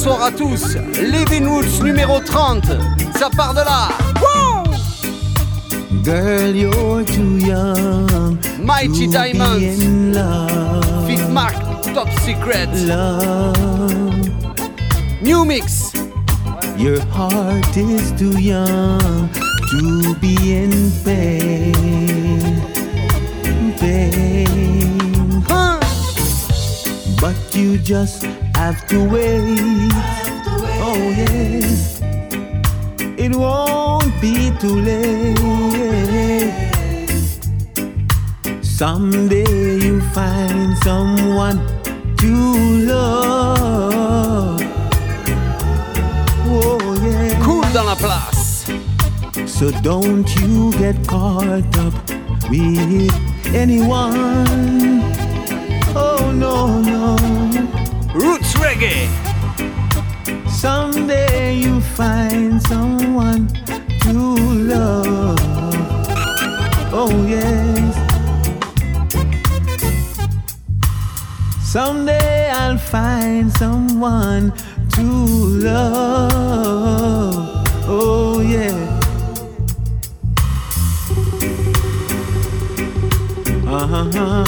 Bonsoir à tous. Living Woods numéro 30. Ça part de là. Girl, you're too young. Mighty to Diamonds. Be in love. Fifth Mark. Top Secret. Love. New Mix. Your heart is too young to be in pain. Pain. Huh. But you just have to wait. Oh, yes. It won't be too late. Someday you find someone to love. Oh, yeah. Cool dans la place. So don't you get caught up with anyone. Oh no, Reggae. Someday you find someone to love. Oh yes. Someday I'll find someone to love. Oh yeah. Uh-huh.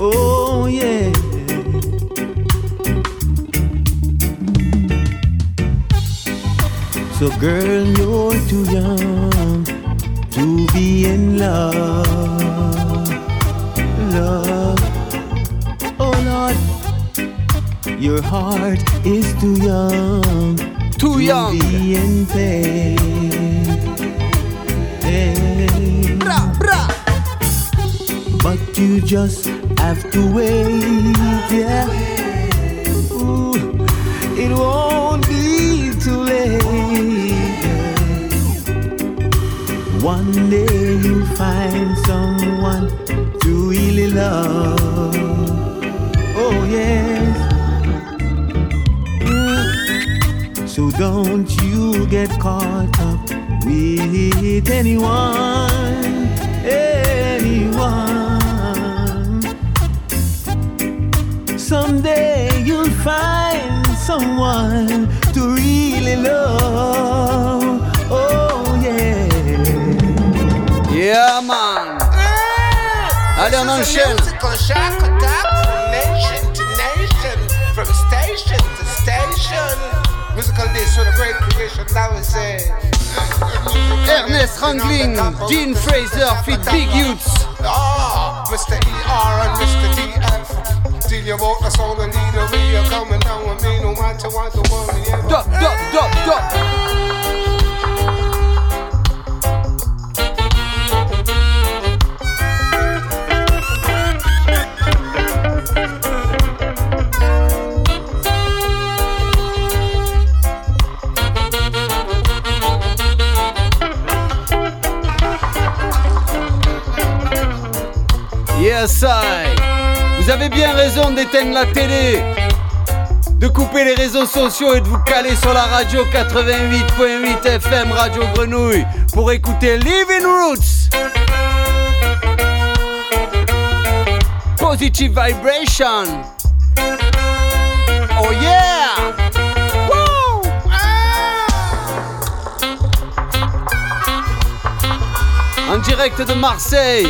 Oh yeah. So girl, you're too young to be in love. Love. Oh Lord, your heart is too young Too to young. be in pain. Pain. Bra, bra. But you just have to wait, yeah. Ooh, it won't One day you'll find someone to really love. Oh yes. So don't you get caught up with anyone, anyone. Someday you'll find someone to really love. Yeah, man. Allez, on enchaîne. Musical shock attack from nation to nation, from station to station. Musical this with a great creation, that was it. Ernest Rangling, Dean Fraser, fit Big Youths. Ah, Mr. ER and Mr. DF. Tell you about the sound and leader, we are coming down with me, no matter what the one we ever. Dop, dop, Vous avez bien raison d'éteindre la télé, de couper les réseaux sociaux et de vous caler sur la radio 88.8 FM Radio Grenouille pour écouter Living Roots. Positive Vibration. Oh yeah! Woo! En direct de Marseille.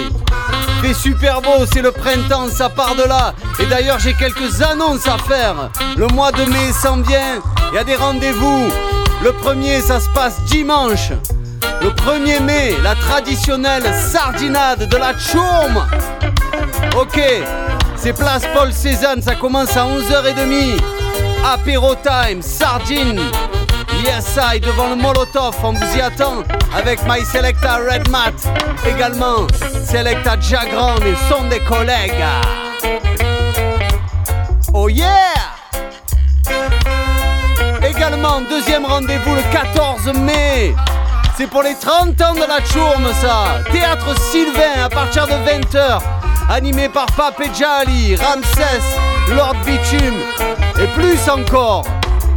Super beau, c'est le printemps, ça part de là. Et d'ailleurs, j'ai quelques annonces à faire. Le mois de mai s'en vient, il y a des rendez-vous. Le premier, ça se passe dimanche. Le 1er mai, la traditionnelle sardinade de la Tchoum. Ok, c'est place Paul Cézanne, ça commence à 11h30. Apéro time, sardine. Yes, I, devant le Molotov, on vous y attend avec My Selecta Red Mat. Également, Selecta Jagran et son des collègues. Oh yeah! Également, deuxième rendez-vous le 14 mai. C'est pour les 30 ans de la Chourme, ça. Théâtre Sylvain à partir de 20h. Animé par Pape Jali, Ramsès, Lord Bitume et plus encore.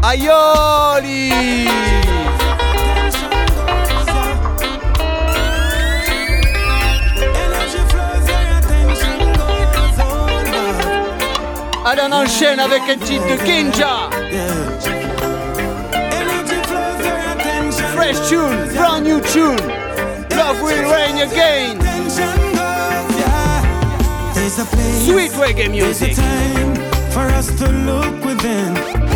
Aïoli! Allez, on enchaîne avec un titre de Kinja. Fresh tune, brand new tune. Love will rain again. Sweet reggae music. for us to look within.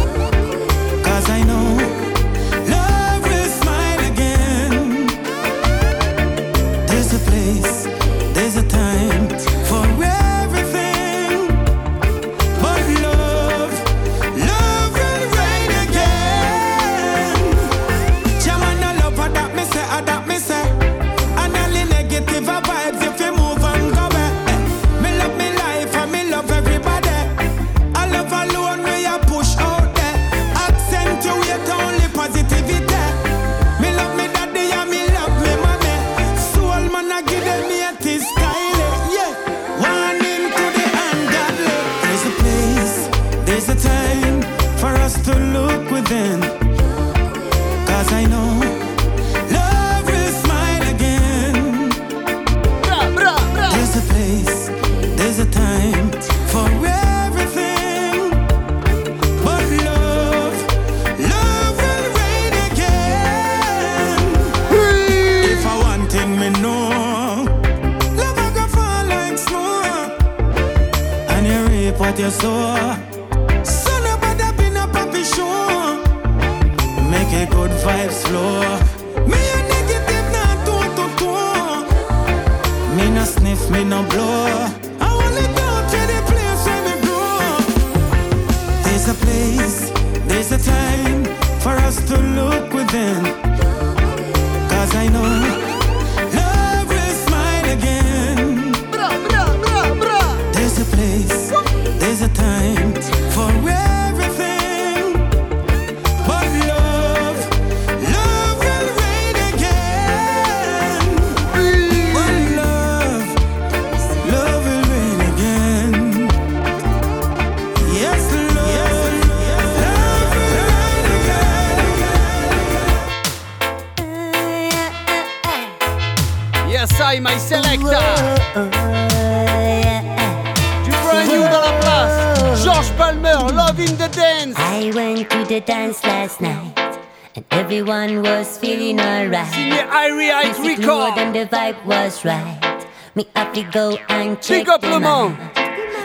Go and check Big up out.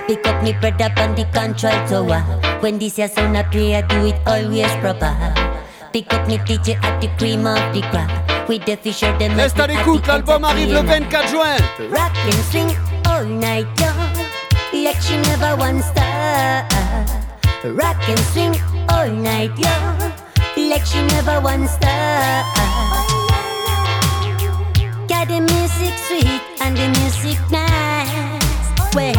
Pick up me brother on the control tower. When this year sound a play, I do it always proper. Pick up me DJ at the cream of the crop. With the fisher, them Reste à l'écoute, l'album arrive le 24 juin. Rock and swing all night long. Like she never once stop. Rock and swing all night long. Like she never once stop. Got the music sweet and the music nice. Well,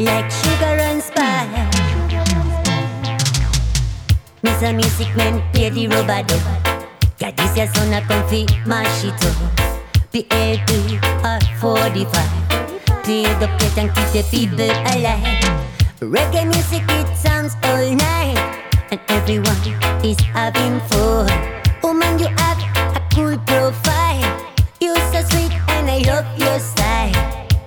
like sugar and spice. Miss a music man, play the robot. Got this your son a comfy, mash it up. PLP or 45. Play the plate and keep the people alive. Reggae music, it sounds all night. And everyone is having fun. Oh, Woman, you have a cool profile. You're so sweet and I love your style.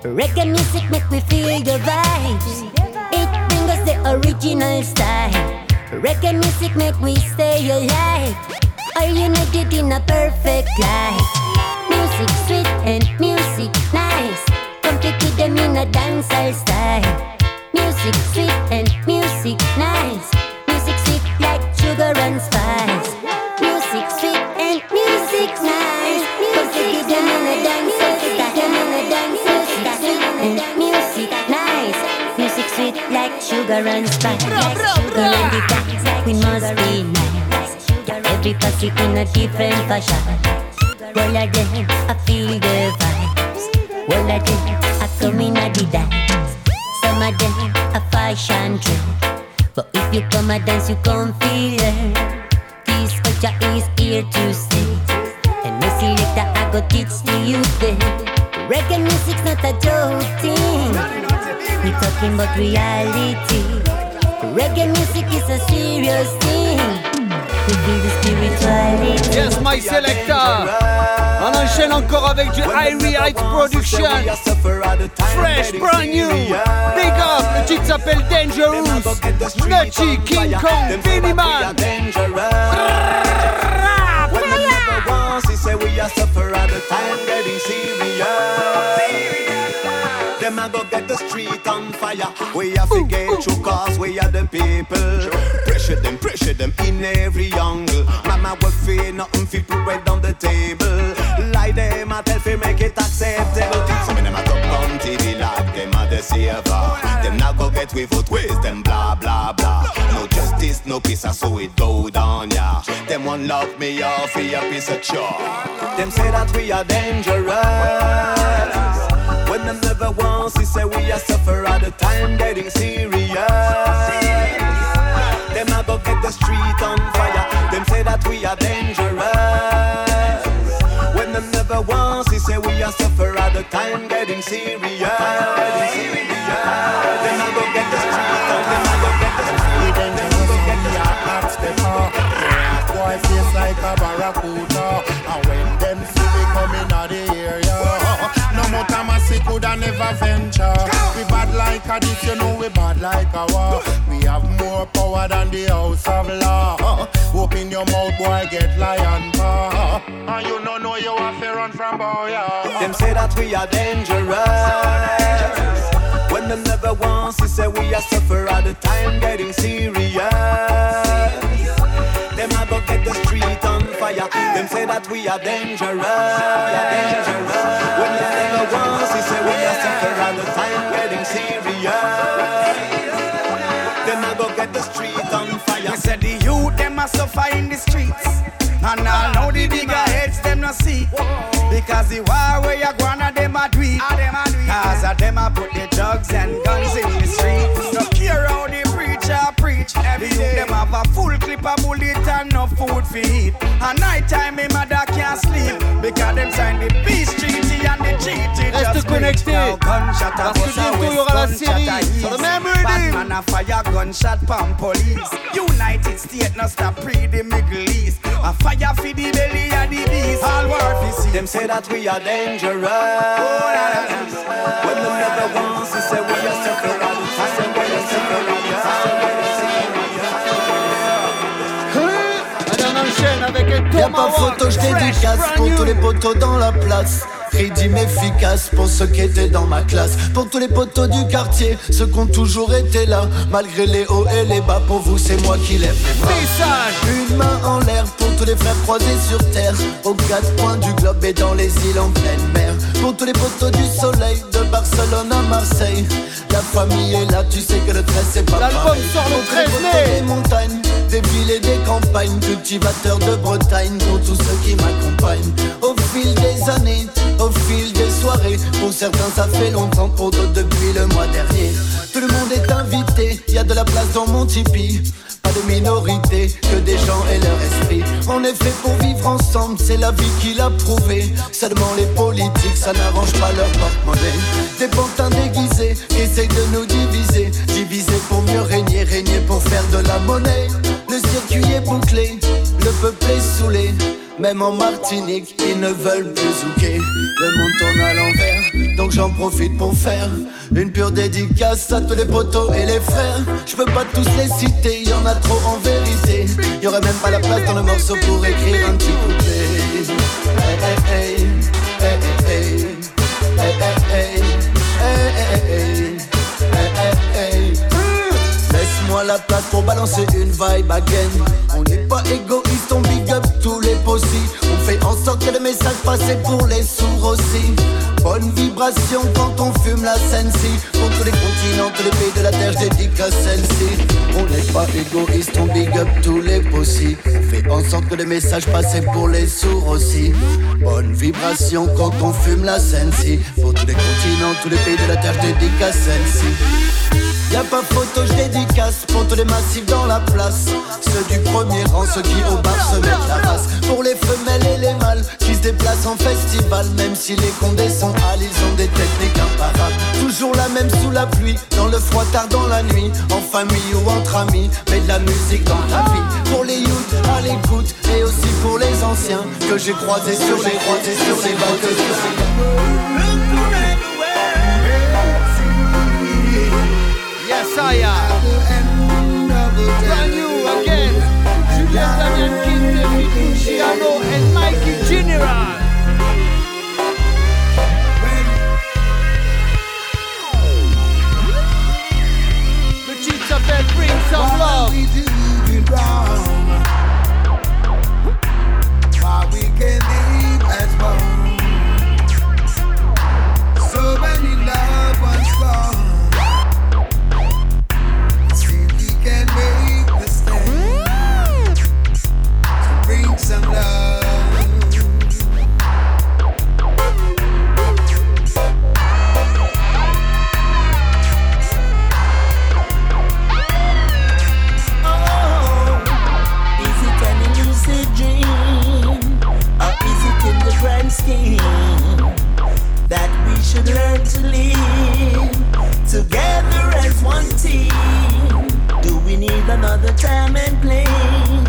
Reggae music make me feel the vibes. It brings us the original style. Reggae music make me stay alive. Are united in a perfect life. Music sweet and music nice. Complete with them in a dancehall style. Music sweet and music nice. Music sweet like sugar and spice. Music sweet and music nice. Complete with them in a dancehall music nice. Music sweet like sugar and spice. Sugar and the dance, we must be nice. Every pussy in a different fashion. All of them, I feel the vibes. All of them, I come in a the dance. Of them, a fashion. But if you come a dance, you come feel it. This culture is here to stay. And no selector, I go teach to you then. Reggae music's not a joke thing. We talking about reality. Reggae music is a serious thing. Yes, my selector. On enchaîne encore avec du Irie Heights Production. Fresh, brand new. Big up, le titre s'appelle Dangerous. Nutty, King Kong, Vinny Man. say we are suffer at the time getting serious. Them a go get the street on fire. We have to get through cause we are the people. Pressure them, pressure them in every angle. Mama work for nothing, fi put bread on the table. Lie them, I tell fi make it acceptable. Some of them a top on TV like them a the saver. Them not go get we foot waste, them blah blah blah. No justice, no peace, I saw it go down, yeah. Them one love me off for a piece of chalk. Them say that we are dangerous. When them never once he say we are suffer at the time getting serious. Them a go get the street on fire. Them say that we are dangerous. When them never once he say we are suffer at the time getting serious. Them a go get the street on. Them a go get the street. Them a go get the street. Boy face like a barracuda, and when them see we coming out the area. No more time I see could I never venture. We bad like a this, you know we bad like a war. We have more power than the house of law. Open your mouth, boy, get lion paw. And you don't know you have to run from boy. Them say that we are dangerous. When them never once they say we are suffer at the time getting serious. Them a go get the street on fire. Them say that we are dangerous. We are dangerous. When them never once they we are suffer at the time getting serious. Them a go get the street on fire. Me say the youth them a suffer in the streets. And I know the bigger heads them no see. Because the war where you gonna ah, them a do it. Cause of them a put the drugs and guns in the streets. No care how the preacher preach. Every day. them have a full clip of bullet and no food for eat. And night time me mother treaty Reste just connecté, Now gunshot a parce que bientôt il y aura la gunshot série a sur le east. même rhythm. Batman a fire gunshot police. United States no stop pre the Middle East. A fire for the belly of the beast. All war for see. Them say that we are dangerous. When them never once they say we are the un Y'a pas photo, je dédicace pour tous les potos dans la place. Rédime efficace pour ceux qui étaient dans ma classe. Pour tous les potos du quartier, ceux qui ont toujours été là. Malgré les hauts et les bas, pour vous, c'est moi qui lève les bras. Message. Une main en l'air pour tous les frères croisés sur terre. Aux quatre coins du globe et dans les îles en pleine mer. Pour tous les potos du soleil, de Barcelone à Marseille. La famille est là, tu sais que le 13 c'est pas L'album sort le Pour tous les 13 potos mai. des montagnes, des villes et des campagnes. Cultivateurs de Bretagne pour tous ceux qui m'accompagnent. Au fil des années, au fil des soirées. Pour certains, ça fait longtemps, pour d'autres, depuis le mois dernier. Tout le monde est invité, y a de la place dans mon Tipeee. Pas de minorité, que des gens et leur esprit. On est fait pour vivre ensemble, c'est la vie qui l'a prouvé. Seulement les politiques, ça n'arrange pas leur porte-monnaie. Des pantins déguisés essayent de nous diviser. Diviser pour mieux régner, régner pour faire de la monnaie. Le circuit est bouclé, le peuple est saoulé. Même en Martinique, ils ne veulent plus zouker. Le monde tourne à l'envers, donc j'en profite pour faire une pure dédicace à tous les potos et les frères. Je peux pas tous les citer, y en a trop en vérité. Y aurait même pas la place dans le morceau pour écrire un petit couplet. Hey, hey, hey, hey, hey, hey, hey, hey, hey, La place pour balancer une vibe again. On n'est pas égoïste, on big up tous les possibles. On fait en sorte que le message passe pour les sourds aussi. Bonne vibration quand on fume la sensi. Pour tous les continents, tous les pays de la terre, je dédicace celle-ci. On n'est pas égoïste, on big up tous les possibles. On fait en sorte que le message passe pour les sourds aussi. Bonne vibration quand on fume la sensi. Pour tous les continents, tous les pays de la terre, je dédicace celle-ci. Y'a pas photo, je dédicace tous les massifs dans la place. Ceux du premier rang, ceux qui au bar se mettent la race. Pour les femelles et les mâles qui se déplacent en festival, même si les condés sont hâles, ils ont des techniques imparables. Toujours la même sous la pluie, dans le froid tard dans la nuit, en famille ou entre amis, mais de la musique dans ta vie. Pour les youths à l'écoute, et aussi pour les anciens que j'ai croisés sur les croisés sur les bateaux. Messiah. Brand new again. Julius Damian King, David Luciano, and Mikey General. The Chiefs of bring some love. Why we can together as one team? Do we need another time and place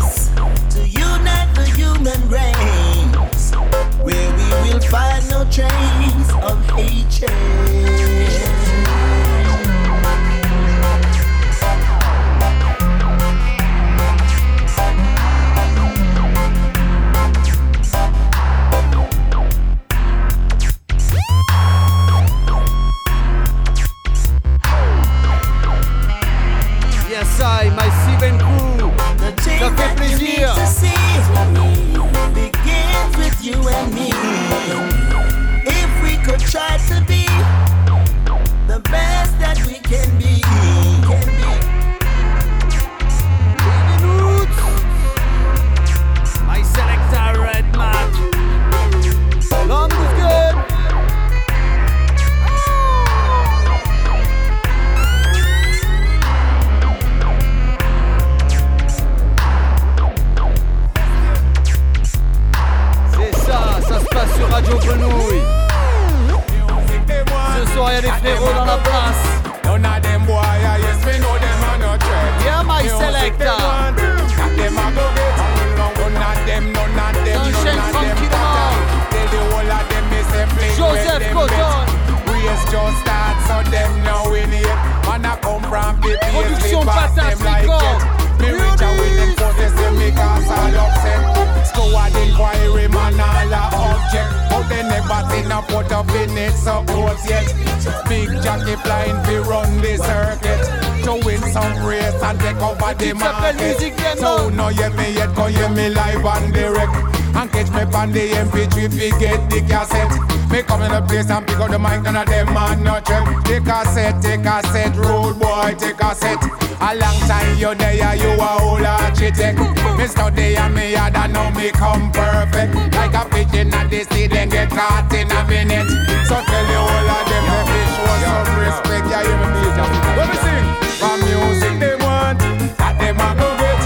Me come in the place and pick up the mic, none of them man no check. Take a set, take a set, road boy, take a set. A long time you there, you a whole architect. Me study and me hard and now me come perfect. Like a pigeon at the sea, then get caught in a minute. So tell the whole of them to be show some respect. Yeah, you me up. What me sing? For music they want, that them a go get.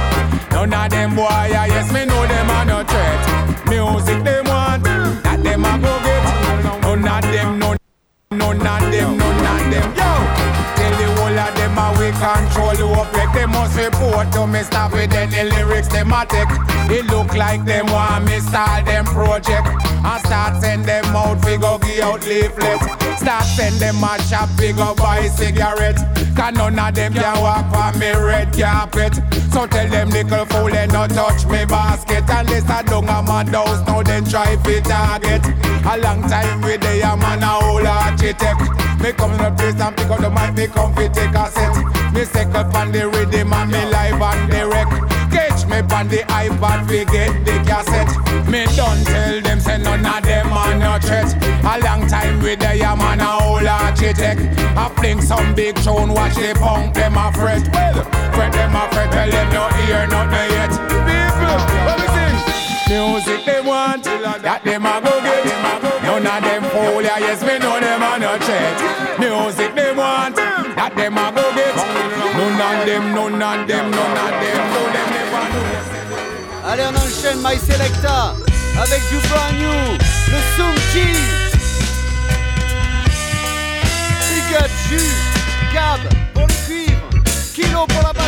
None of them boy, yeah, yes me know them a no threat. Music we control the OPEC. They must report to me stop with any lyrics them a. It look like them want me start them project. I start send them out, we go give out leaflet. Start send them a shop, we go buy cigarette. Cause none of them can walk on me red carpet. So tell them little fool they not touch me basket. Unless I don't have my house, now then try fi target. A long time with the a man a whole architect. Me come in the place and pick up the mic, me come fi take a set. Me second on the rhythm and me live and direct. Catch me on the iPad, we get the cassette. Me don't tell them, say none of them are no threat. A long time with the a man a whole architect. I fling some big tune, watch the punk them a fret. Well, fret them a fret, tell them no hear nothing yet. People? Music they want, that them Allez on enchaîne My Selecta avec du brand new, le Soum Gab pour le cuivre, Kilo pour la barre.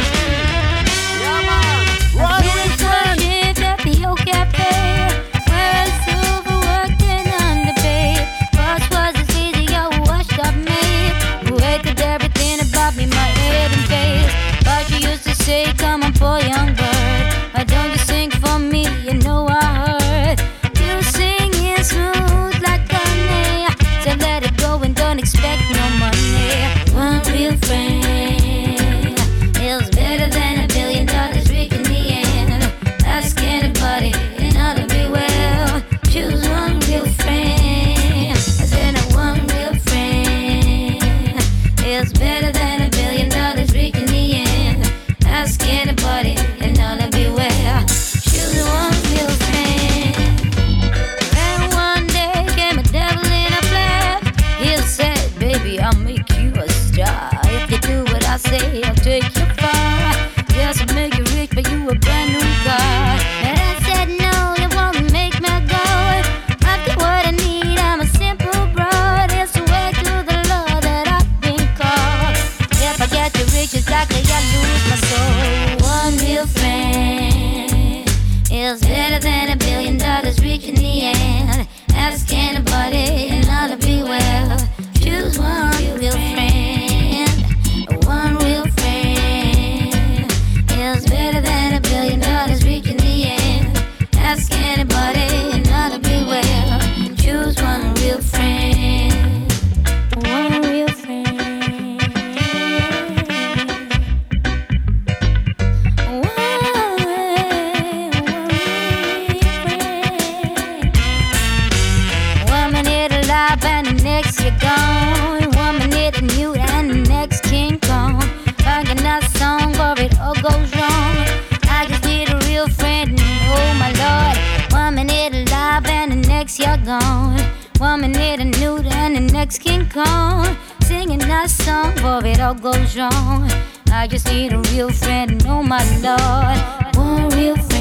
next you're gone. One minute and you and the next King Kong. Fucking that song or it all goes wrong. I just need a real friend, oh my lord. One minute alive and the next you're gone. One minute a new and the next King Kong. Singing that song or it all goes wrong. I just need a real friend, oh my lord. One real friend.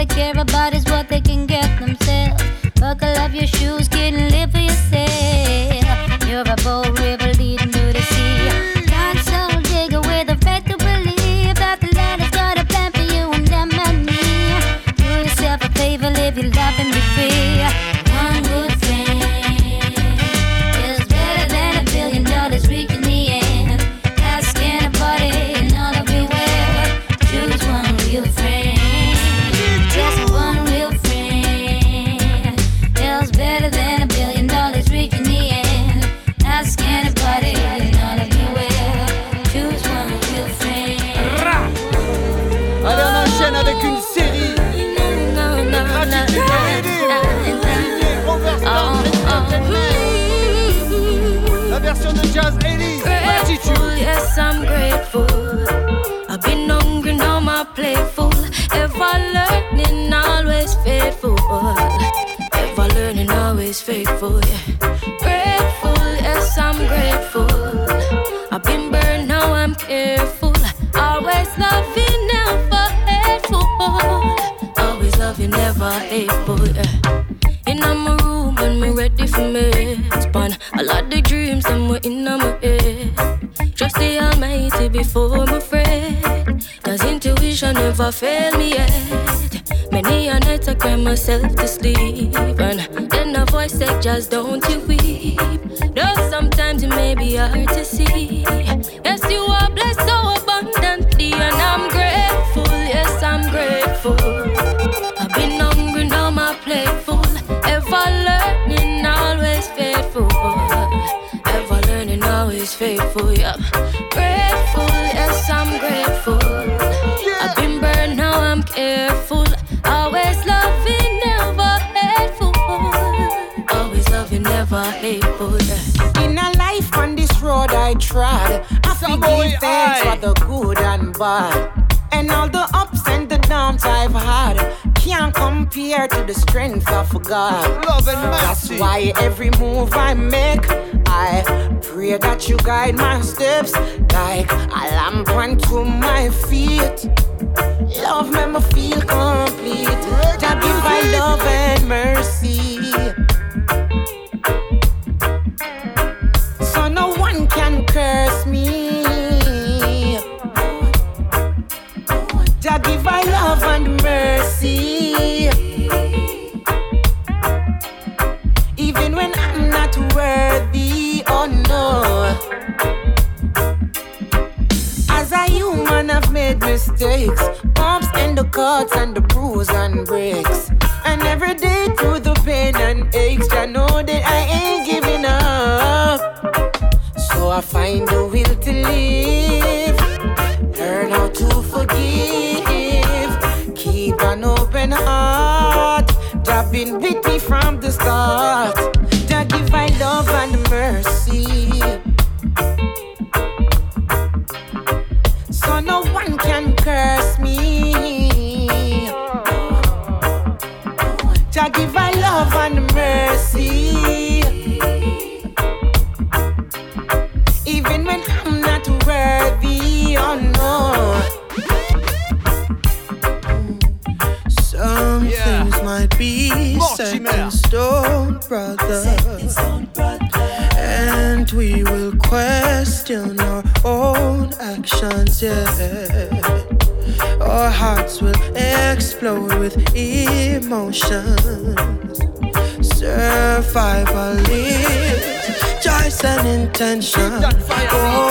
all they care about is what they can get themselves. Buckle up your shoes, get lit. I'm grateful. I've been hungry, now my playful. Ever learning, always faithful. Ever learning, always faithful. Yeah. Grateful, yes, I'm grateful. I've been burned, now I'm careful. Always loving, never hateful. Always loving, never hateful. Yeah. In my room, and me ready for me. Spawn a lot of dreams, and we're in my never fail me yet. Many a night I cry myself to sleep, and then a voice said, "Just don't you weep." Though sometimes it may be hard to see. Yes, you are blessed so abundantly, and I'm grateful. Yes, I'm grateful. I've been hungry, now my playful, ever learning, always faithful, ever learning, always faithful. Yeah. things for the good and bad. And all the ups and the downs I've had can't compare to the strength of God. Love and mercy. That's why every move I make, I pray that you guide my steps like a lamp unto my feet. Love make me feel complete. That give my love and mercy. Mistakes, bumps and the cuts and the bruise and breaks. And every day through the pain and aches, I know that I ain't giving up. So I find the will to live, learn how to forgive, keep an open heart. That been with me from the start. attention. Oh.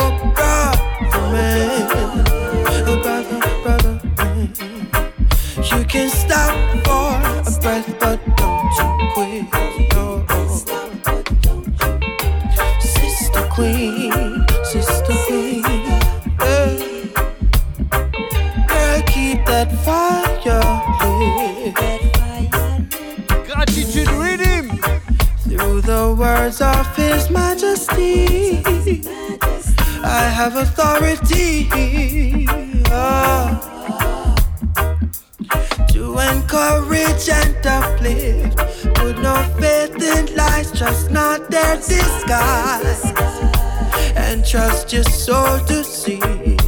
Trust not their disguise, and trust your soul to see.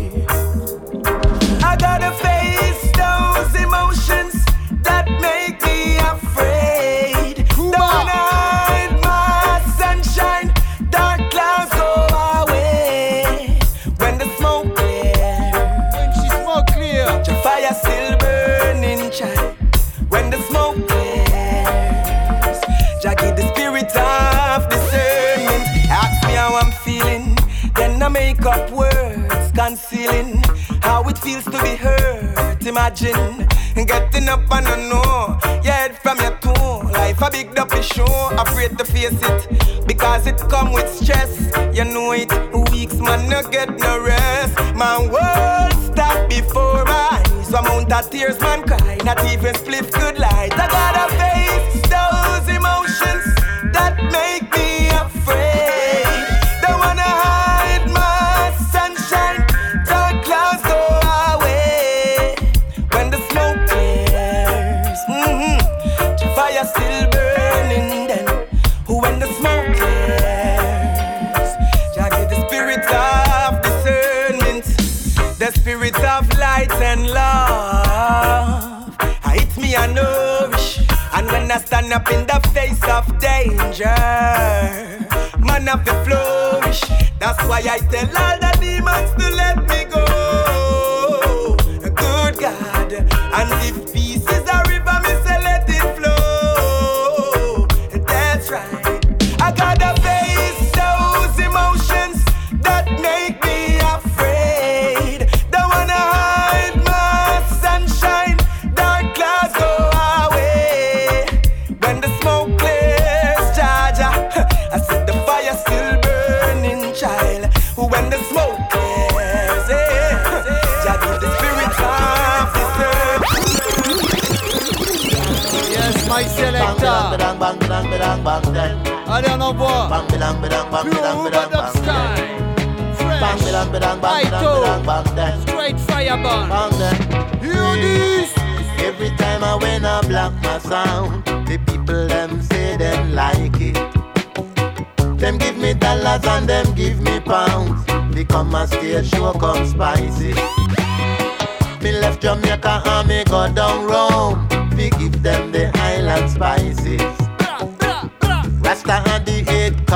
Imagine getting up and I know your head from your toe. Life a big dumpy show, afraid to face it because it come with stress. You know it, weeks man no get no rest. My world stop before my eyes. Amount of tears man cry, not even spliff could light. I gotta face danger, man have to flourish. That's why I tell all the demons to let me go. Good God, and if Pure Rubadub style. Fresh. Aito. Straight fire burn. Hear this. Every time I when I block my sound, the people them say them like it. Them give me dollars and them give me pounds. Become a stage show come spicy. Me left Jamaica and me go down Rome. We give them the island spices.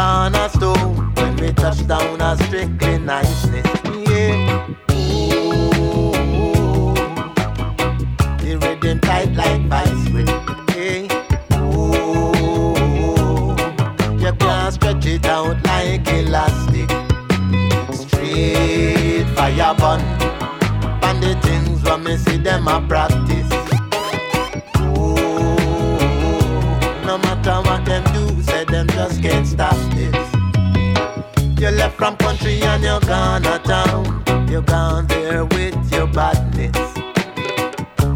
When we touch down, a strictly niceness. Yeah. Ooh. The rhythm tight like vice grip. Ooh. You stretch it out like elastic. Straight fire burn. And the things when me see them a. you're gone a town. You're gone there with your badness.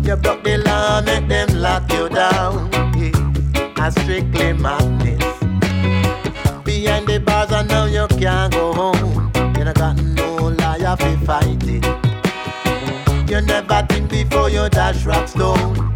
You broke the law, make them lock you down. Yeah, a strictly madness. Behind the bars and now you can't go home. You don't got no liar to fight it. You never think before you dash rock stone.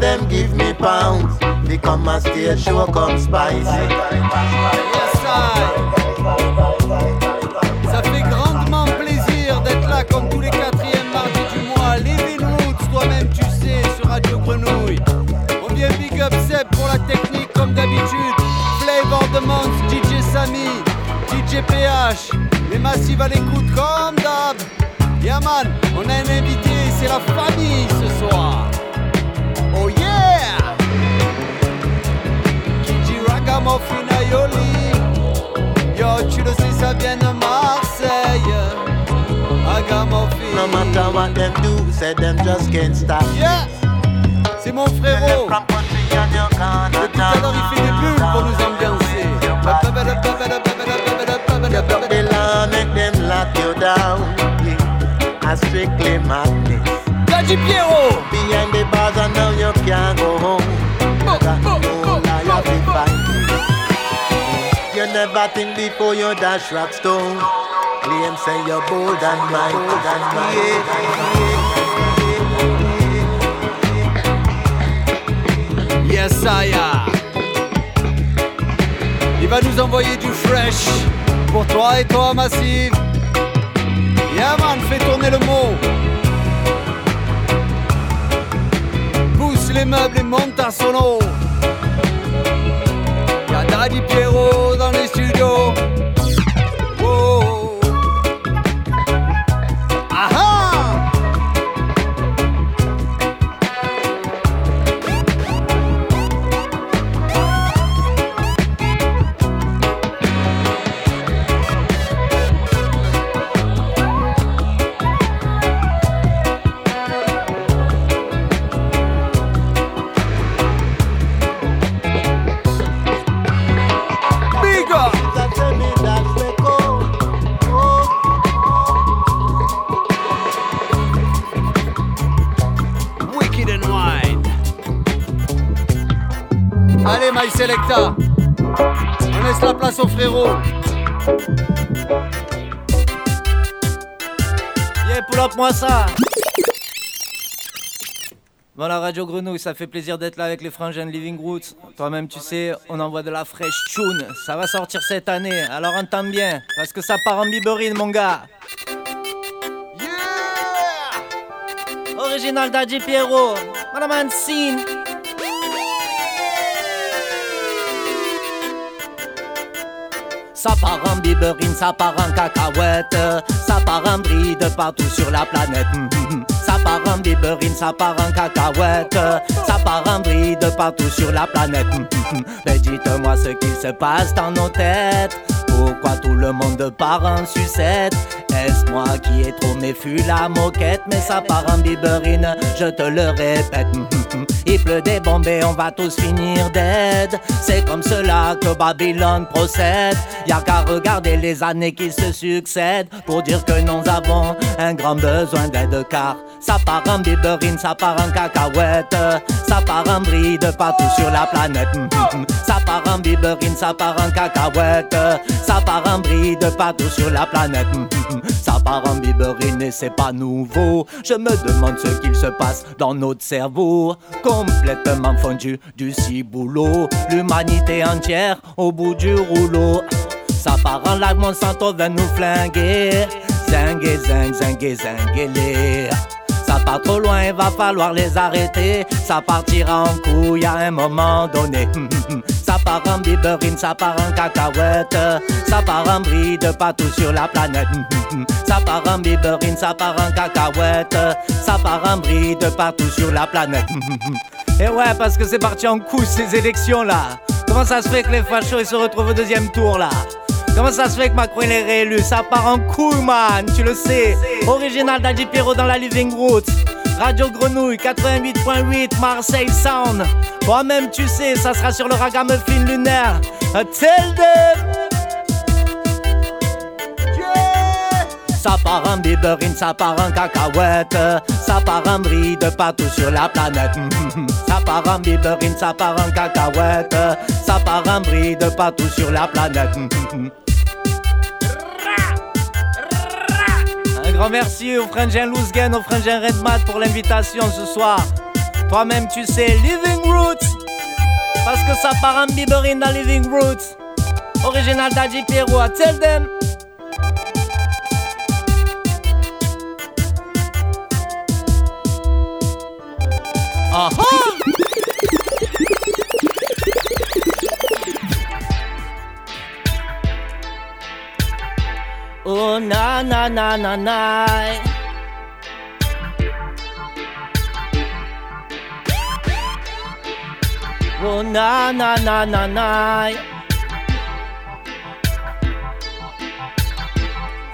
Them give me pounds. Show come spicy. Ça fait grandement plaisir d'être là comme tous les quatrièmes mardis du mois. Living Roots, toi-même tu sais, sur Radio Grenouille. On vient big up Seb pour la technique comme d'habitude. Flavor de Mons, DJ Samy, DJ PH. Les massives à l'écoute comme d'hab. Yeah man, on a un invité, c'est la famille ce soir. Yeah! Kiji Ragamuffin Ayoli. Yo, tu le sais, ça vient de Marseille. Ragamuffin. No matter what them do, say them just can't stop. Yeah! C'est mon frérot. Depuis tout à l'heure, il fait des bulles pour nous ambiancer. You broke the law, make them lock you down. Yeah. A strictly madness. Daddy Piero. Never think before you dash rock stone. Claim say you're bold and mighty. Yes, I am. Il va nous envoyer du fresh pour toi et toi, Massive. Yeah, man, fais tourner le mot. Pousse les meubles et monte à solo. Y'a Daddy Pierrot dans les studios. On laisse la place au frérot. Yeah, pull up moi ça Voilà Radio Grenouille, ça fait plaisir d'être là avec les frangins de Living Roots. Toi-même tu sais, on envoie de la fraîche tune. Ça va sortir cette année, alors entends bien, parce que ça part en biberine mon gars. Original Daddy Pierrot, Madame Hansine. Ça part en biberine, ça part en cacahuète, ça part en bride partout sur la planète. Mhm, mhm. Ça part en biberine, ça part en cacahuète, ça part en bride partout sur la planète. Mais dites-moi ce qu'il se passe dans nos têtes. Pourquoi tout le monde part en sucette? Est-ce moi qui ai trop méfu la moquette? Mais ça part en biberine, je te le répète Il pleut des bombes et on va tous finir dead. C'est comme cela que Babylone procède. Y'a qu'à regarder les années qui se succèdent Pour dire que nous avons un grand besoin d'aide car ça part en biberine, ça part en cacahuète Ça part en bride partout sur la planète. Ça part en biberine, ça part en cacahuète Ça part en bride partout sur la planète. Ça part en biberine et c'est pas nouveau. Je me demande ce qu'il se passe dans notre cerveau. Complètement fondu du ciboulot. L'humanité entière au bout du rouleau. Ça part en lac Monsanto va nous flinguer. Zingue, zing, zingue, zingue, part trop loin, il va falloir les arrêter. Ça partira en couille à un moment donné. ça part en biberine, ça part en cacahuète. Ça part en bride partout sur la planète. ça part en biberine, ça part en cacahuète. Ça part en bride partout sur la planète. Et ouais, parce que c'est parti en couille ces élections là. Comment ça se fait que les fachos ils se retrouvent au deuxième tour là? Comment ça se fait que Macron est réélu Ça part en couille, man, tu le sais. Original d'Adi Pierrot dans la Living Roots. Radio Grenouille 88.8 Marseille Sound. Toi-même, tu sais, ça sera sur le ragamuffin lunaire. Tell them. Ça part en biberine, ça part en cacahuète Ça part en bride partout sur la planète Ça part en biberine, ça part en cacahuète Ça part en bride partout sur la planète grand merci au frangin Lousgen, au frangin Redmat pour l'invitation ce soir. Toi-même, tu sais, Living Roots. Parce que ça part en biberine dans Living Roots. Original Daddy Pierrot, tell them. Aha! Oh na na na na na. Oh.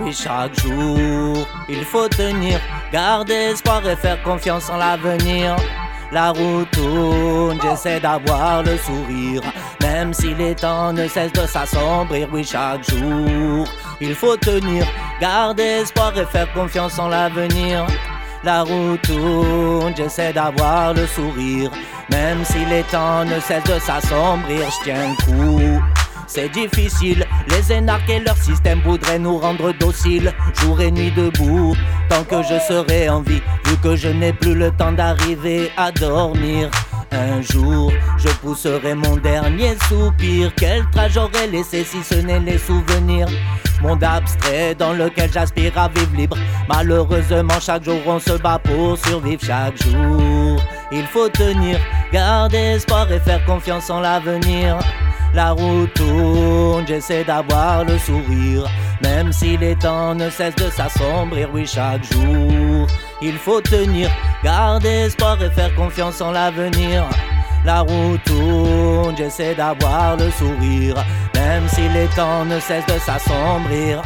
Oui, chaque jour, il faut tenir, garder espoir et faire confiance en l'avenir. La route tourne, j'essaie d'avoir le sourire, même si les temps ne cessent de s'assombrir. Oui, chaque jour, il faut tenir, garder espoir et faire confiance en l'avenir. La route tourne, j'essaie d'avoir le sourire, même si les temps ne cessent de s'assombrir. Je tiens le coup. C'est difficile, les énarques et leur système voudraient nous rendre dociles, jour et nuit debout, tant que je serai en vie, vu que je n'ai plus le temps d'arriver à dormir. Un jour, je pousserai mon dernier soupir. Quel trajet j'aurais laissé si ce n'est les souvenirs? Monde abstrait dans lequel j'aspire à vivre libre. Malheureusement, chaque jour on se bat pour survivre. Chaque jour, il faut tenir, garder espoir et faire confiance en l'avenir. La route tourne, j'essaie d'avoir le sourire. Même si les temps ne cessent de s'assombrir, oui, chaque jour. Il faut tenir, garder espoir et faire confiance en l'avenir. La route tourne, j'essaie d'avoir le sourire. Même si les temps ne cessent de s'assombrir.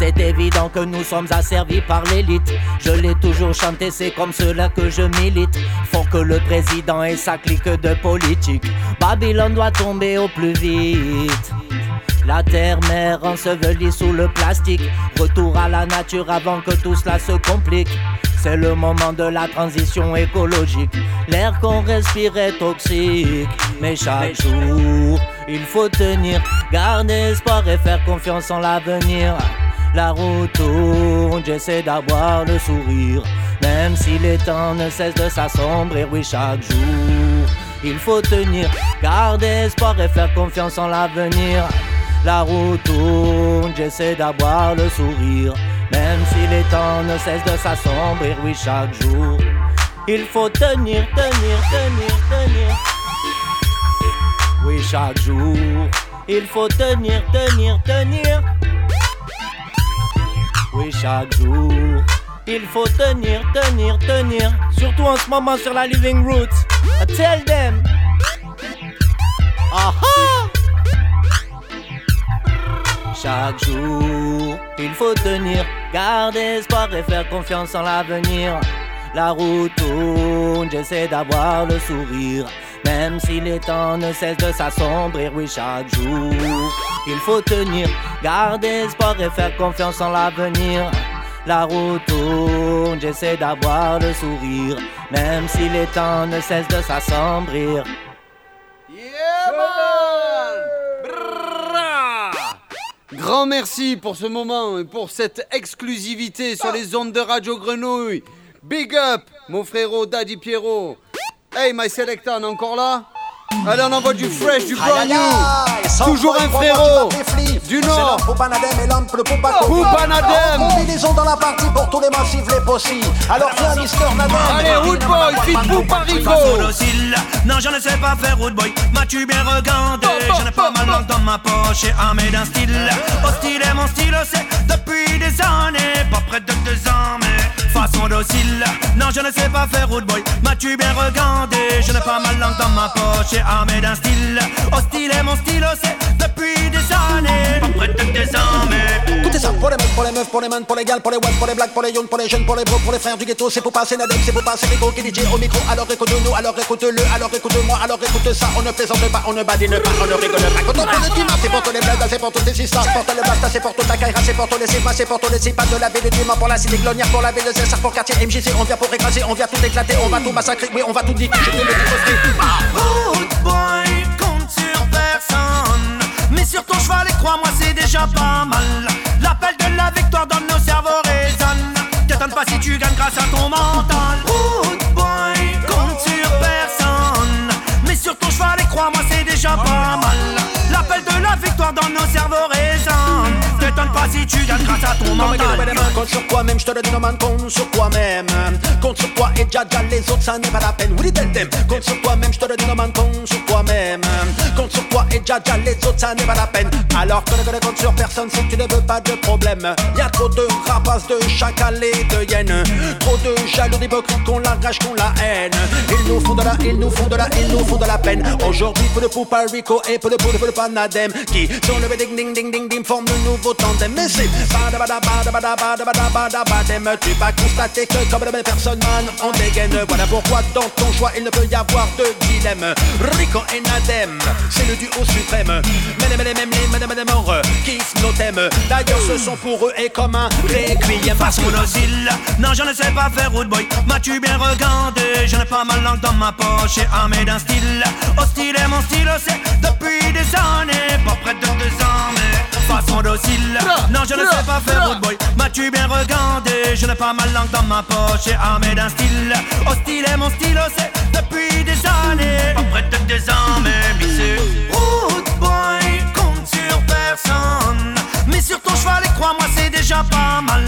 C'est évident que nous sommes asservis par l'élite. Je l'ai toujours chanté, c'est comme cela que je milite. Faut que le président ait sa clique de politique. Babylone doit tomber au plus vite. La terre-mère ensevelie sous le plastique. Retour à la nature avant que tout cela se complique. C'est le moment de la transition écologique. L'air qu'on respire est toxique. Mais chaque jour, il faut tenir, garder espoir et faire confiance en l'avenir. La route tourne, j'essaie d'avoir le sourire. Même si les temps ne cessent de s'assombrir, oui, chaque jour. Il faut tenir, garder espoir et faire confiance en l'avenir. La route tourne, j'essaie d'avoir le sourire. Même si les temps ne cessent de s'assombrir, oui, chaque jour. Il faut tenir, tenir, tenir, tenir. Oui, chaque jour. Il faut tenir, tenir, tenir. Chaque jour, Il faut tenir, tenir, tenir. Surtout en ce moment sur la Living Roots. Tell them. Chaque jour, il faut tenir, garder espoir et faire confiance en l'avenir. La route tourne, j'essaie d'avoir le sourire. Même si les temps ne cessent de s'assombrir, oui, chaque jour, il faut tenir, garder espoir et faire confiance en l'avenir. La route tourne, j'essaie d'avoir le sourire, même si les temps ne cessent de s'assombrir. Grand merci pour ce moment et pour cette exclusivité sur les ondes de Radio Grenouille. Big up, mon frérot Daddy Pierrot. Hey, my selecta, on est encore là? Allez, on envoie du fresh, du brand new. Toujours un frérot du Nord. Poupanadem et l'homme le Poupa Poupanadem. Combinaison dans la partie pour tous les massifs, les possibles. Alors viens, Mister Nadem. Allez, Root Boy, fit Pouparico. Façon docile, non je ne sais pas faire root boy M'as-tu bien regardé? J'en ai pas mal langue dans ma poche et armé d'un style. Hostile est mon style, c'est depuis des années. Pas près de deux ans mais façon docile. Non je ne sais pas faire root boy M'as-tu bien regardé? Je n'ai pas mal langue dans ma poche et armé d'un style. Hostile est mon style, c'est depuis des années Écoutez ça, pour les mecs, pour les meufs, pour les man, pour les gals, pour les wags, pour les blacks, pour les young, pour les jeunes, pour les bros, pour les frères du ghetto, c'est pour passer Nadem, c'est pour passer Rico qui DJ au micro, alors écoute-nous, alors écoute-le, alors écoute-moi, alors écoute ça, on ne plaisante pas, on ne badine pas, on ne rigole pas. Quand on parle de Tima, c'est pour tous les blagues, c'est pour tous les sisters, pour tous les blasta, c'est pour toute la caïra, c'est pour tous les sépas, c'est pour tous les sépas de la ville de Tima, pour la cité glonière, pour la ville de César, pour quartier MJC, on vient pour écraser, on vient tout éclater, on va tout massacrer, oui, on va tout niquer, je te le dis, Root boy, compte sur personne. Sur ton cheval, et crois-moi, c'est déjà pas mal. L'appel de la victoire dans nos cerveaux résonne. T'étonnes pas si tu gagnes grâce à ton mental? Root boy, compte sur personne. Mais sur ton cheval, et crois-moi, c'est déjà pas mal. L'appel de la victoire dans nos cerveaux résonne. T'étonnes pas si tu gagnes grâce à ton mental? compte sur toi-même, je te le dis, non man, compte sur toi-même Compte sur toi et déjà, déjà, les autres, ça n'est pas la peine Oui, thème, compte sur toi-même, je te le dis, man, compte sur toi-même Compte sur déjà, les autres, ça n'est pas la peine Alors que ne compte sur personne, que tu ne veux pas de problème Y'a trop de rapaces, de chacals et de hyènes Trop de jaloux, d'hypocrites, qu'on la rage, qu'on la haine Ils nous font de la, ils nous font de la, ils nous font de la peine Aujourd'hui, pour le Poupa Rico et pour le pour le le Panadem Qui sont le ding ding ding ding ding, forment de nouveaux tandem Mais c'est Tu vas constater que comme la même personne man on dégaine Voilà pourquoi dans ton choix il ne peut y avoir de dilemme Rico et Nadem, c'est le duo suprême. Mais les mêmes les mêmes les mêmes kiffent nos thèmes D'ailleurs ce sont pour eux et comme un requiem Façon docile, non je ne sais pas faire root boy. M'as-tu bien regardé? Je n'ai pas ma langue dans ma poche et armé d'un style Hostile. Est mon style, c'est depuis des années Pas près de deux ans mais façon docile. Non je ne sais pas faire root boy. M'as-tu bien regardé? Je n'ai pas ma langue dans ma poche et armé d'un style Hostile. Est mon style, c'est depuis des années Pas près de deux ans mais missé Mais sur ton cheval et crois-moi c'est déjà pas mal.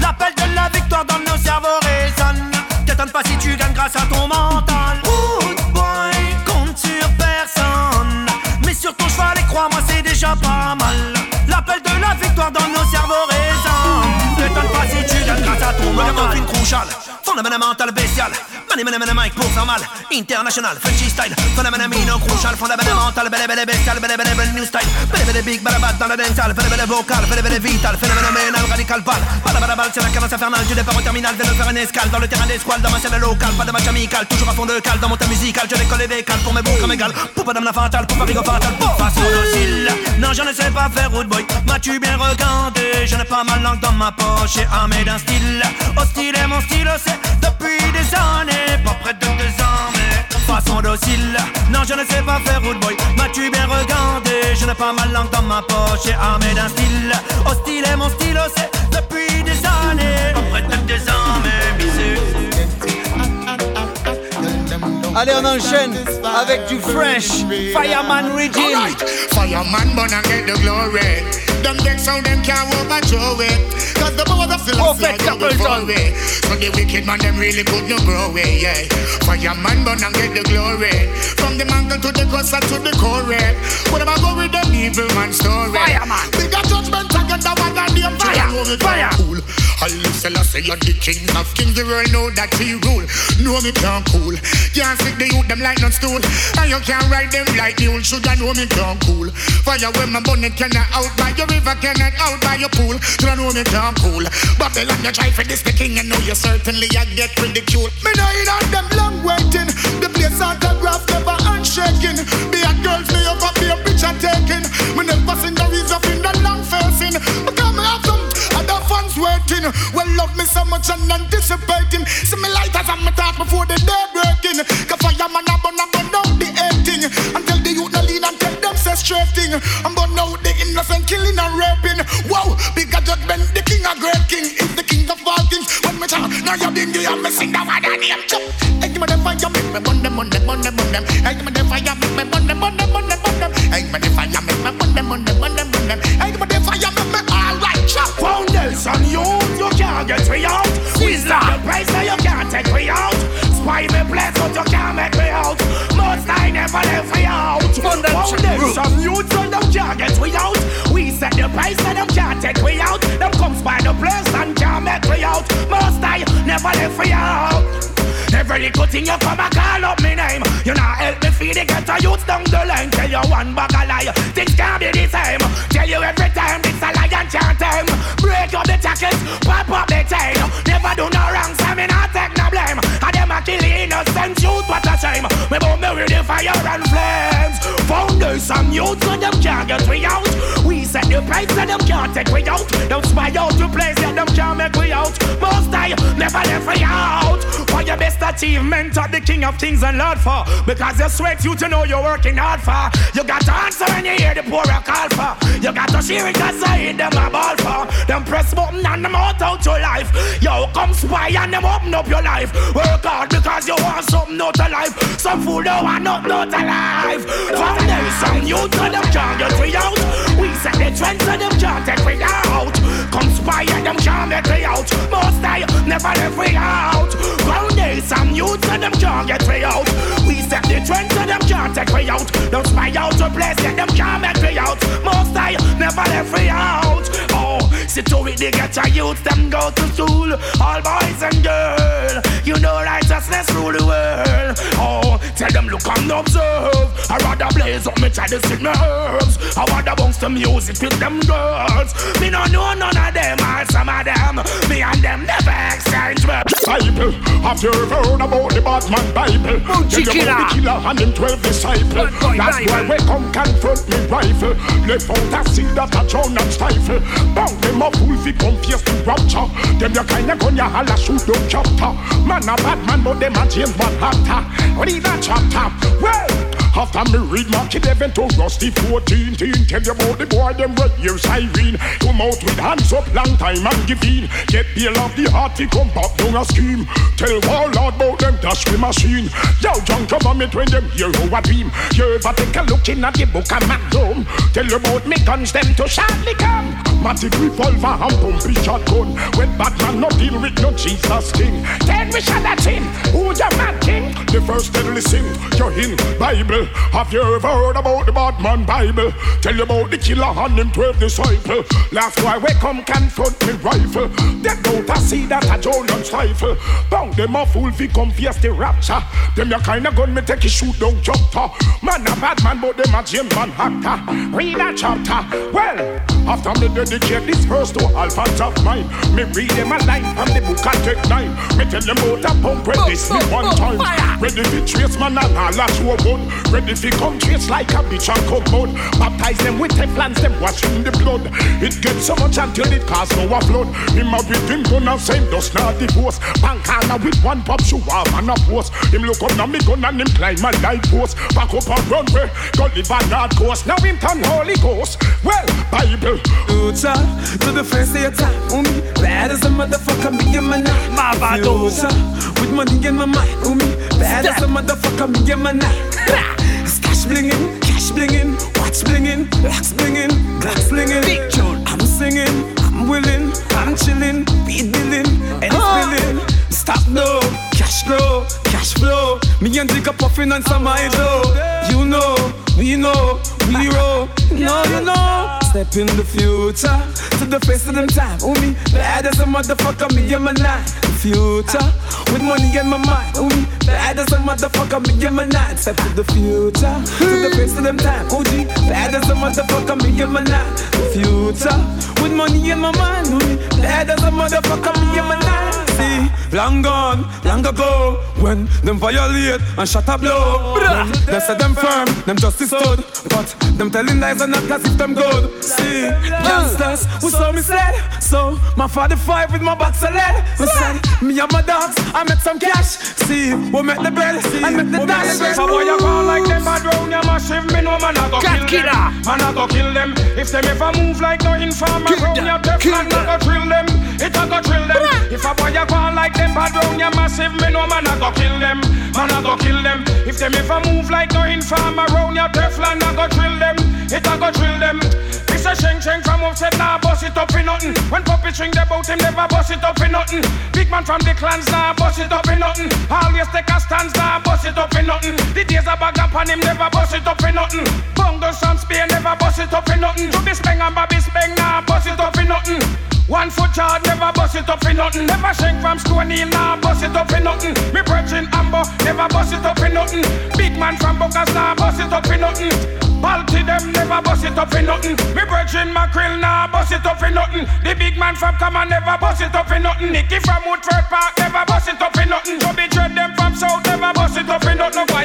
L'appel de la victoire dans nos cerveaux résonne. T'étonnes pas si tu gagnes grâce à ton mental. Root boy, compte sur personne. Mais sur ton cheval et crois-moi c'est déjà pas mal. L'appel de la victoire dans nos cerveaux résonne mental une cruciale Fondamental bestial Money, money, money, Mike pour faire mal. International, Frenchy style. Phénoménamino, crucial Fondamental, belle, belle, bestial Belle, belle, belle, new style. Belle, belle, big, belle, bad dans la dental. Belle, belle, vocal, belle, belle, vital. Phénoménal, radical, pal Bala, bala, bala, c'est la cadence infernale. Du départ au terminal, de faire une escale. Dans le terrain d'escouade, dans ma scène locale. Pas de match amical, toujours à fond de cale. Dans mon thème musical, je décolle et décale Pour mes bons comme égal Pour pas la fatale, pour pas rigo fatal. Pour façon docile Non, je ne sais pas faire root boy. M'as-tu bien regardé? Je n'ai pas ma langue dans ma poche. Et armé d'un style Hostile est mon style, c'est depuis des années. Pas près de deux ans, mais façon docile. Non, je ne sais pas faire root boy. M'as-tu bien regardé? Je n'ai pas ma langue dans ma poche Et armé d'un style. Hostile est mon style, c'est depuis des années. Pas près de deux ans, mais Allez, on enchaîne avec du fresh. Fireman Regime. Fireman burn and get the glory. Them decks how them can't overthrow it. Cause the of philosophy go before it. So the wicked man them really put no grow away, yeah. Fireman burn and get the glory. From the mangle to the cross and to the core. Whatever go with them evil man story. Fireman. Bigger judgment against the one that them fire. Fire. Cool. I Haile Selassie, you're the king of kings. The world know that he rule. Know me can't cool. Can't stick the youth them like no stool. And you can't ride them like mule. Should I know me can't cool. Fire where my bonnet cannot out by your river, cannot out by your pool. Should I know me can't cool. Babylon, you try for this the king, and know you certainly I get ridiculed. Me know you on them long waiting. The place autograph never handshaking. Be a girls, me up, be a picture taking. Me never seen the reason in the long facing. Because me have some other fans waiting. Well, love me so much and anticipating. See me light as I'm talk before the day breaking. Cause fireman a burn a burn out the 18. Say straight thing. I'm burn out the innocent killing and raping. Wow, bigger judgment, the king a great king. Is the king of all kings. When me talk, now you ding the and me sing the one and name chop. Hey, give me the fire, make me burn them, burn them, burn them, burn them. Hey, give me the fire, make me burn them, burn them, burn them, burn them. Hey, give me the fire, make me burn them, burn them, burn them, burn them. Hey, give me the fire, make me all right chop. Foundation youth, you you can't get me out. Wisdom, the price that you can't take me out. Spy me place, but you can't make me out. Most I never let me out. Foundation youth, so them can't get me out. We set the price, and them can't take me out. Them comes by the place and can't make me out. Most I never let me out. Every little thing you come and call up me name. You not help me feed the ghetto youths down the line. Tell you one bag a lie, things can't be the same. Tell you every time this a lie and can't time Break up the tackles, pop up the chain. Never do no wrong, so me not take no blame. And them a kill innocent youth, what a shame. Me burn me with the fire and flames Foundation youth, so them can't get we out. We set the price, so them can't take we out. Them spy out the place, yeah, them can't make we out. Most I never let we out. For your best achievement of the king of kings and lord for. Because you sweat you to know you're working hard for. You got to answer when you hear the poor call for. You got to share it cause I hit them a ball for. Them press button and them out out your life. Yo come spy and them open up your life. Work hard because you want something of life. Some fool don't want nothing out of life Foundation you to them can't get we out We set the trends and them can't take we out Conspire them can't make we out Most I never let we out Foundation some youths and them can't get way out. We set the trend so them can't take way out. Don't spy out to place yet them can't make way out. Most I never let free out. Oh, see to it they get your youths them go to school. All boys and girls, you know righteousness rule the world. Oh, tell them look and observe. I rather blaze up me try to sing my herbs. I rather bounce the music with them girls. Me no know none of them or some of them. Me and them never exchange Bible, have you ever heard about the Batman Bible? You about the killer and him twelve disciples. That's why we come confront me rifle. Left out a seed that a drown and stifle. Bound them up he come fierce to rapture. Them your kind of gun, you holla shoot down chapter. Man a Batman, but them a James Bond actor. Read that chapter. Well. After me read Mark 11 to Rusty 14 teen, Tell you about the boy them red ears siren. Come out with hands up long time and give in. Get bail of the heart he come back down a scheme. Tell Warlord about them dash the machine. Yo John government when them hear who a dream You ever take a look in at the book of Magnum? Tell you about me guns them to shortly come Matic revolver and pumpy shotgun When Batman no deal with no Jesus king Then we shall at him Who the mad king? The first deadly sin You're in Bible have you ever heard about the Batman Bible? Tell you about the killer and them twelve disciples. Last why we come confront me rifle. They don't a see that a John and stifle. Bound them a fool fi face the rapture. Them your kind of gun me take a shoot down chapter. Man a bad man but them a James man actor. Read that chapter. Well, after me dedicate this verse to oh, all fans of mine, me read them a line from the book of Take Nine. Me tell them about a pump when this me one time. Ready to trace man and all a show gun. Ready fi come trace like a bitch and come out. Baptize them with Teflons, them wash in the blood. It gets so much until it cause no a flood. Him a with him gun and same does not divorce. Bankana with one pop shoe off and a post. Him look up now me gun and him climb a light post. Back up and runway, go live a north coast. Now him turn Holy Ghost. Well, Bible. Future to the face of your time, oh me. Bad as a motherfucker, me in my night. My bad, Future with money in my mind, oh me. Bad as a motherfucker, me in my night. It's cash blingin', cash blingin', watch blingin', blacks blingin', blacks blingin'. Big tune. I'm singing, I'm willing, I'm chillin', beat billing, and it's billing. Stop no, cash grow, cash flow. Me and Dick puffin' on some idol. You know, we know, we roll. No, you know. Step in the future to the face of them time. Oh me, bad bad as a motherfucker, me and my nine. Future, with money in my mind. Ooh, bad as a motherfucker, me and my nine. Step to the future, to the face of them time. OG, bad as a motherfucker, me and my nine. Future, with money in my mind. Ooh, bad as a motherfucker, me and my nine. See, long gone, long ago, when them violate and shut a blow. When they say them firm, them justice stood, but them telling lies and not as if them good. See, youngsters, who saw me said, so my 45 with my box of lead. We said, me and my dogs, I make some cash. See, we make the bell, I make the dash. If a boy a call like them bad round your massive, me know man a go Cat kill them. Man a go kill them. If them ever move like no informer round your Teflon, a go drill them. It a go drill them. If a boy a call like them bad round your massive, me know man a go kill them. Man a go kill them. If them if ever move like no informer round your Teflon, a go drill them. It a go drill them. A sheng sheng from offset now bust it up in nothing. When puppy string the bout him never bust it up in nothing. Big man from the clans now bust it up in nothing. Always take a stance now bust it up in nothing. The days a bag up on him never bust it up in nothing. Bongos from Spain never bust it up in nothing. To be speng and Bobby speng now bust it up in nothing. One foot yard never bust it up in nothing. Never shank from Hill now bust it up in nothing. Me brethren Amber never bust it up in nothing. Big man from Bocas now bust it up in nothing. Balti them never bust it up in nothing. Me brethren Mackerel now bust it up in nothing. The big man from Common never bust it up in nothing. Nicky from Woodford Park never bust it up in nothing. Chubby Dread them from South never bust it up in nothing. Why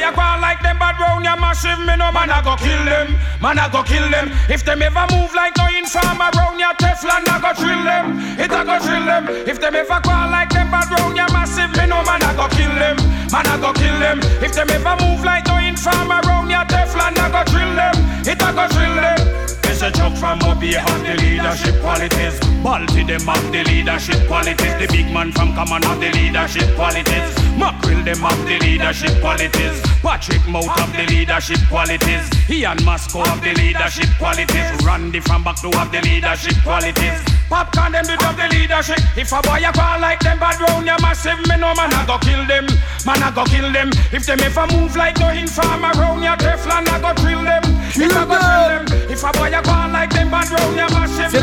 massive? Me no man I go kill them. Man I go kill them. If them ever move like no informer round your Teflon, I go drill them. It I go drill them. If them ever on like them bad round your massive, me no man I go kill them. Man I go kill them. If them ever move like no informer round your Teflon, I go drill them. It a go drill them. It's a joke from Moby have the leadership qualities. Balti them have the leadership qualities. The big man from Common have the leadership qualities. Mackerel them have the leadership qualities. Patrick Mout have the leadership qualities. Ian Masco have the leadership qualities. Randy from back to have the leadership qualities. Popcorn them have the leadership. If a boy a call like them bad round you massive, me no man a go kill them. Man a go kill them. If them ever move like no informer round your Teflon, I go drill them. If I go drill them. If a boy a man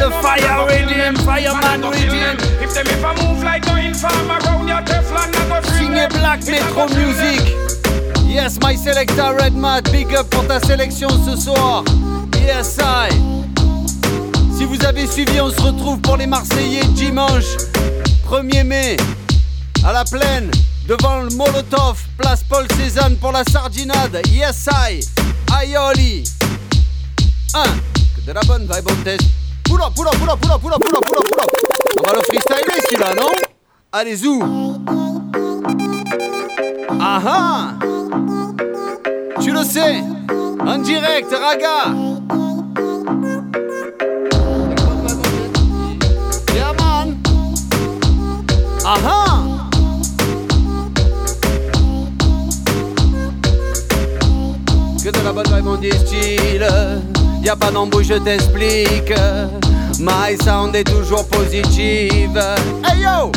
a fire them. fireman radiant. If them ever move like no informer round your Teflon, go Signé. Black Metro. Music. Yes, my selector Red Mat, big up pour ta sélection ce soir. Yes, I. Si vous avez suivi, on se retrouve pour les Marseillais dimanche 1er mai à la plaine devant le Molotov, place Paul Cézanne pour la sardinade. Yes, I. Aioli. 1. De la bonne vibe on test. Pull up, pull up, pull up, pull up. On va le freestyler celui-là, non Allez, zou. Ah ah Tu le sais En direct, Raga Yeah man Ah ah Que de la bonne vibe on distille Y a pas d'embrouille, je t'explique My sound est toujours positive Hey yo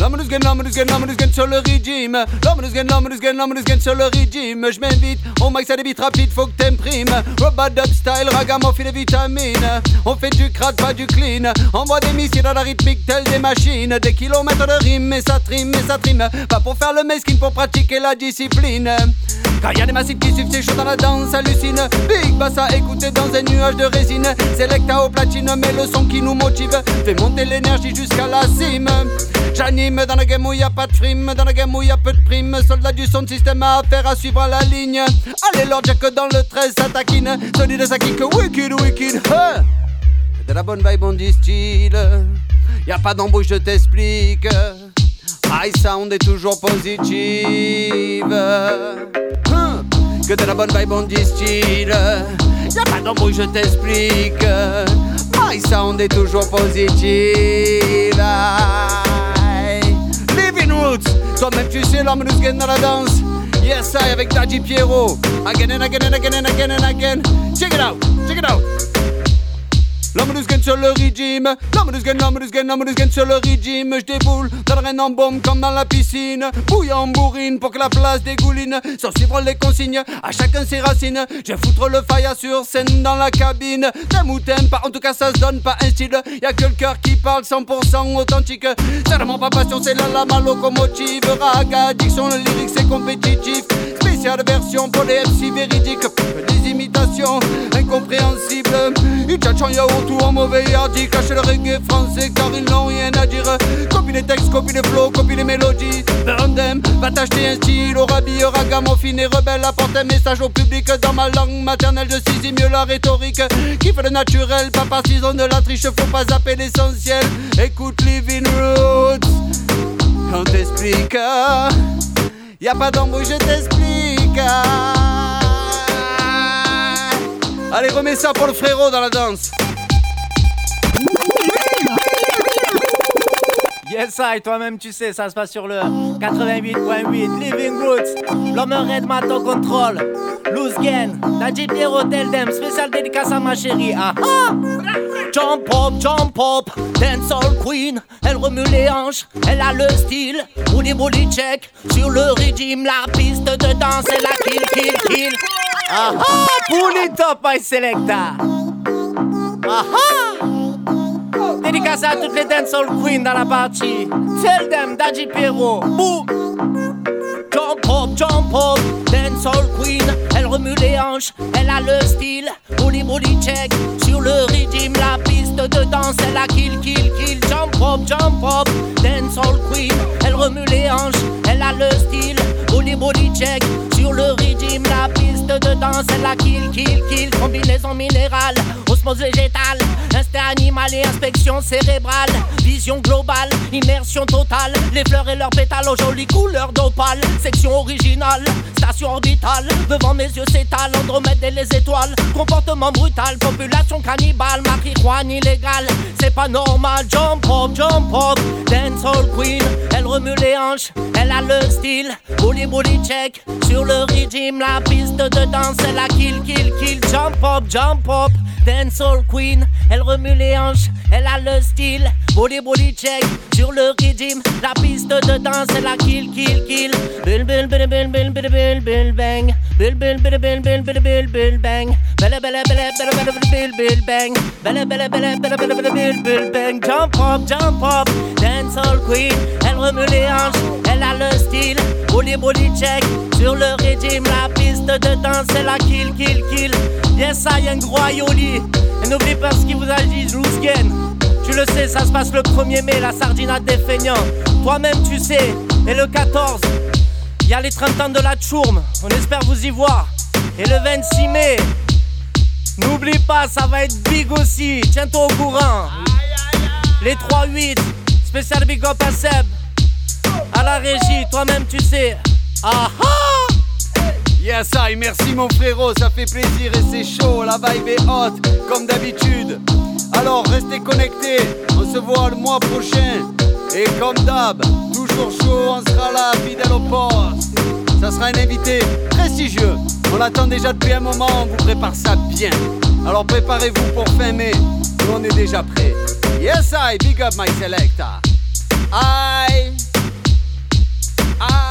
L'homme nous gagne, l'homme nous gagne, l'homme nous gagne sur le régime. L'homme nous gagne, l'homme nous gagne, l'homme nous gagne sur le régime. Je m'invite, on mic ça débite rapide, faut que t'imprimes. Robot dub style, ragamuffin des vitamines. On fait du crade, pas du clean. Envoie des missiles dans la rythmique, telle des machines. Des kilomètres de rime, mais ça trime, mais ça trime. Pas pour faire le mesquine, pour pratiquer la discipline. Quand y a des massifs qui suivent, c'est chaud dans la danse, hallucine. Big bass à écouter dans un nuage de résine. Selecta au platine, mais le son qui nous motive fait monter l'énergie jusqu'à la cime. J'anime dans la game où y a pas de frime, dans la game où y a peu de primes. Soldat du son de système à faire à suivre la ligne. Allez, Lord Jack dans le 13, ça taquine. Solide, ça kick, wicked, wicked. Huh. De la bonne vibe, on distille. Y a pas d'embauche, je t'explique. My sound est toujours positive. Hein, Que de la bonne vibe on distille. Y'a pas d'embrouille, je t'explique. My sound est toujours positive. Living Roots. Toi-même, tu sais, l'homme nous gagne dans la danse. Yes, I avec Daddy Pierrot. Again and again and again and again and again. Check it out, check it out. L'homme sur le régime, l'homme nous gagne, l'homme nous gagne, l'homme gagne sur le régime. Je déboule dans le en bombe comme dans la piscine. Bouillant bourrine pour que la place dégouline. Sans suivre les consignes, à chacun ses racines. Je foutre le faille sur scène dans la cabine. T'aimes ou t'aimes pas, en tout cas ça se donne pas un style. Y'a que le cœur qui parle 100% authentique. Vraiment pas passion, c'est la lama locomotive. Raga, diction, le lyrique c'est compétitif. Spéciale version pour les MC véridiques. Des imitations incompréhensibles. Ils tchatchent yaourt ou en mauvais yardi. Cache le reggae français car ils n'ont rien à dire. Copie les textes, copie les flows, copie les mélodies. Them, va t'acheter un style au rabis, ragamuffin et rebelle. Apporte un message au public dans ma langue maternelle. Je saisis mieux la rhétorique. Kiffe le naturel, pas partisan de la triche. Faut pas zapper l'essentiel. Écoute Living Roots. On t'explique. Y a pas d'embrouille, je t'explique. Allez, remets ça pour le frérot dans la danse. Yes, I, toi-même tu sais, ça se passe sur le 88.8 Living Roots. L'homme red mat au contrôle. Loose gain, Nadji Pierrot Dem, spécial dédicace à ma chérie. Ah ah! Jump up, jump up, dancehall queen. Elle remue les hanches, elle a le style. Woody Woody check sur le régime, la piste de danse, elle la kill, kill, kill. Ah ah! It up, my selecta. Ah ah! Dédicace à toutes les dancehall queens dans la partie. Tell them, Daddy Pierrot. Boom! Jump up, jump up, dancehall queen. Elle remue les hanches, elle a le style. Bully bully check sur le rythme, la piste de danse. Elle a kill, kill, kill. Jump up, jump up, dancehall queen. Elle remue les hanches, elle a le style. Bully bully check sur le rythme, la piste de danse. Elle a kill, kill, kill. Combinaison minérale, osmose végétale, instinct animal et inspection cérébrale. Vision globale, immersion totale. Les fleurs et leurs pétales aux jolies couleurs d'opale. Section originale, station orbitale. Devant mes yeux s'étale Andromède et les étoiles. Comportement brutal, population cannibale. Marijuana illégale, c'est pas normal. Jump up, jump up, dancehall queen. Elle remue les hanches, elle a le style. Bully sur le régime, la piste de danse. Elle a kill, kill, kill. Jump up, jump up, dancehall queen. Elle remue les hanches, elle a le style. Bully bully check sur le régime, la piste de danse. Elle a kill, kill, kill. Bill, bill, bang. Bang. Bella, bella, bella, bella, bill, bill, bang. Bella, bella, bella, bella, bill, bill, bang. Jump up, jump up, dancehall queen. Elle remue les hanches, elle a le style. Bully bully check sur le régime, la piste de danse. Elle a kill, kill, kill. Yes, I, un gros aioli. Et n'oublie pas ce qui vous a dit, loose gain. Tu le sais, ça se passe le 1er mai, la sardinade des feignants. Toi-même, tu sais. Et le 14, il y a les 30 ans de la Tchourme. On espère vous y voir. Et le 26 mai, n'oublie pas, ça va être big aussi. Tiens-toi au courant. Les 3-8, spécial big up à Seb. À la régie, toi-même, tu sais. Ah ah! Yes, I, merci mon frérot, ça fait plaisir et c'est chaud, la vibe est haute, comme d'habitude. Alors restez connectés, on se voit le mois prochain. Et comme d'hab, toujours chaud, on sera là, fidèle au poste. Ça sera un invité prestigieux, on l'attend déjà depuis un moment, on vous prépare ça bien. Alors préparez-vous pour fin mai, nous on est déjà prêts. Yes, I, big up my selector. I, I.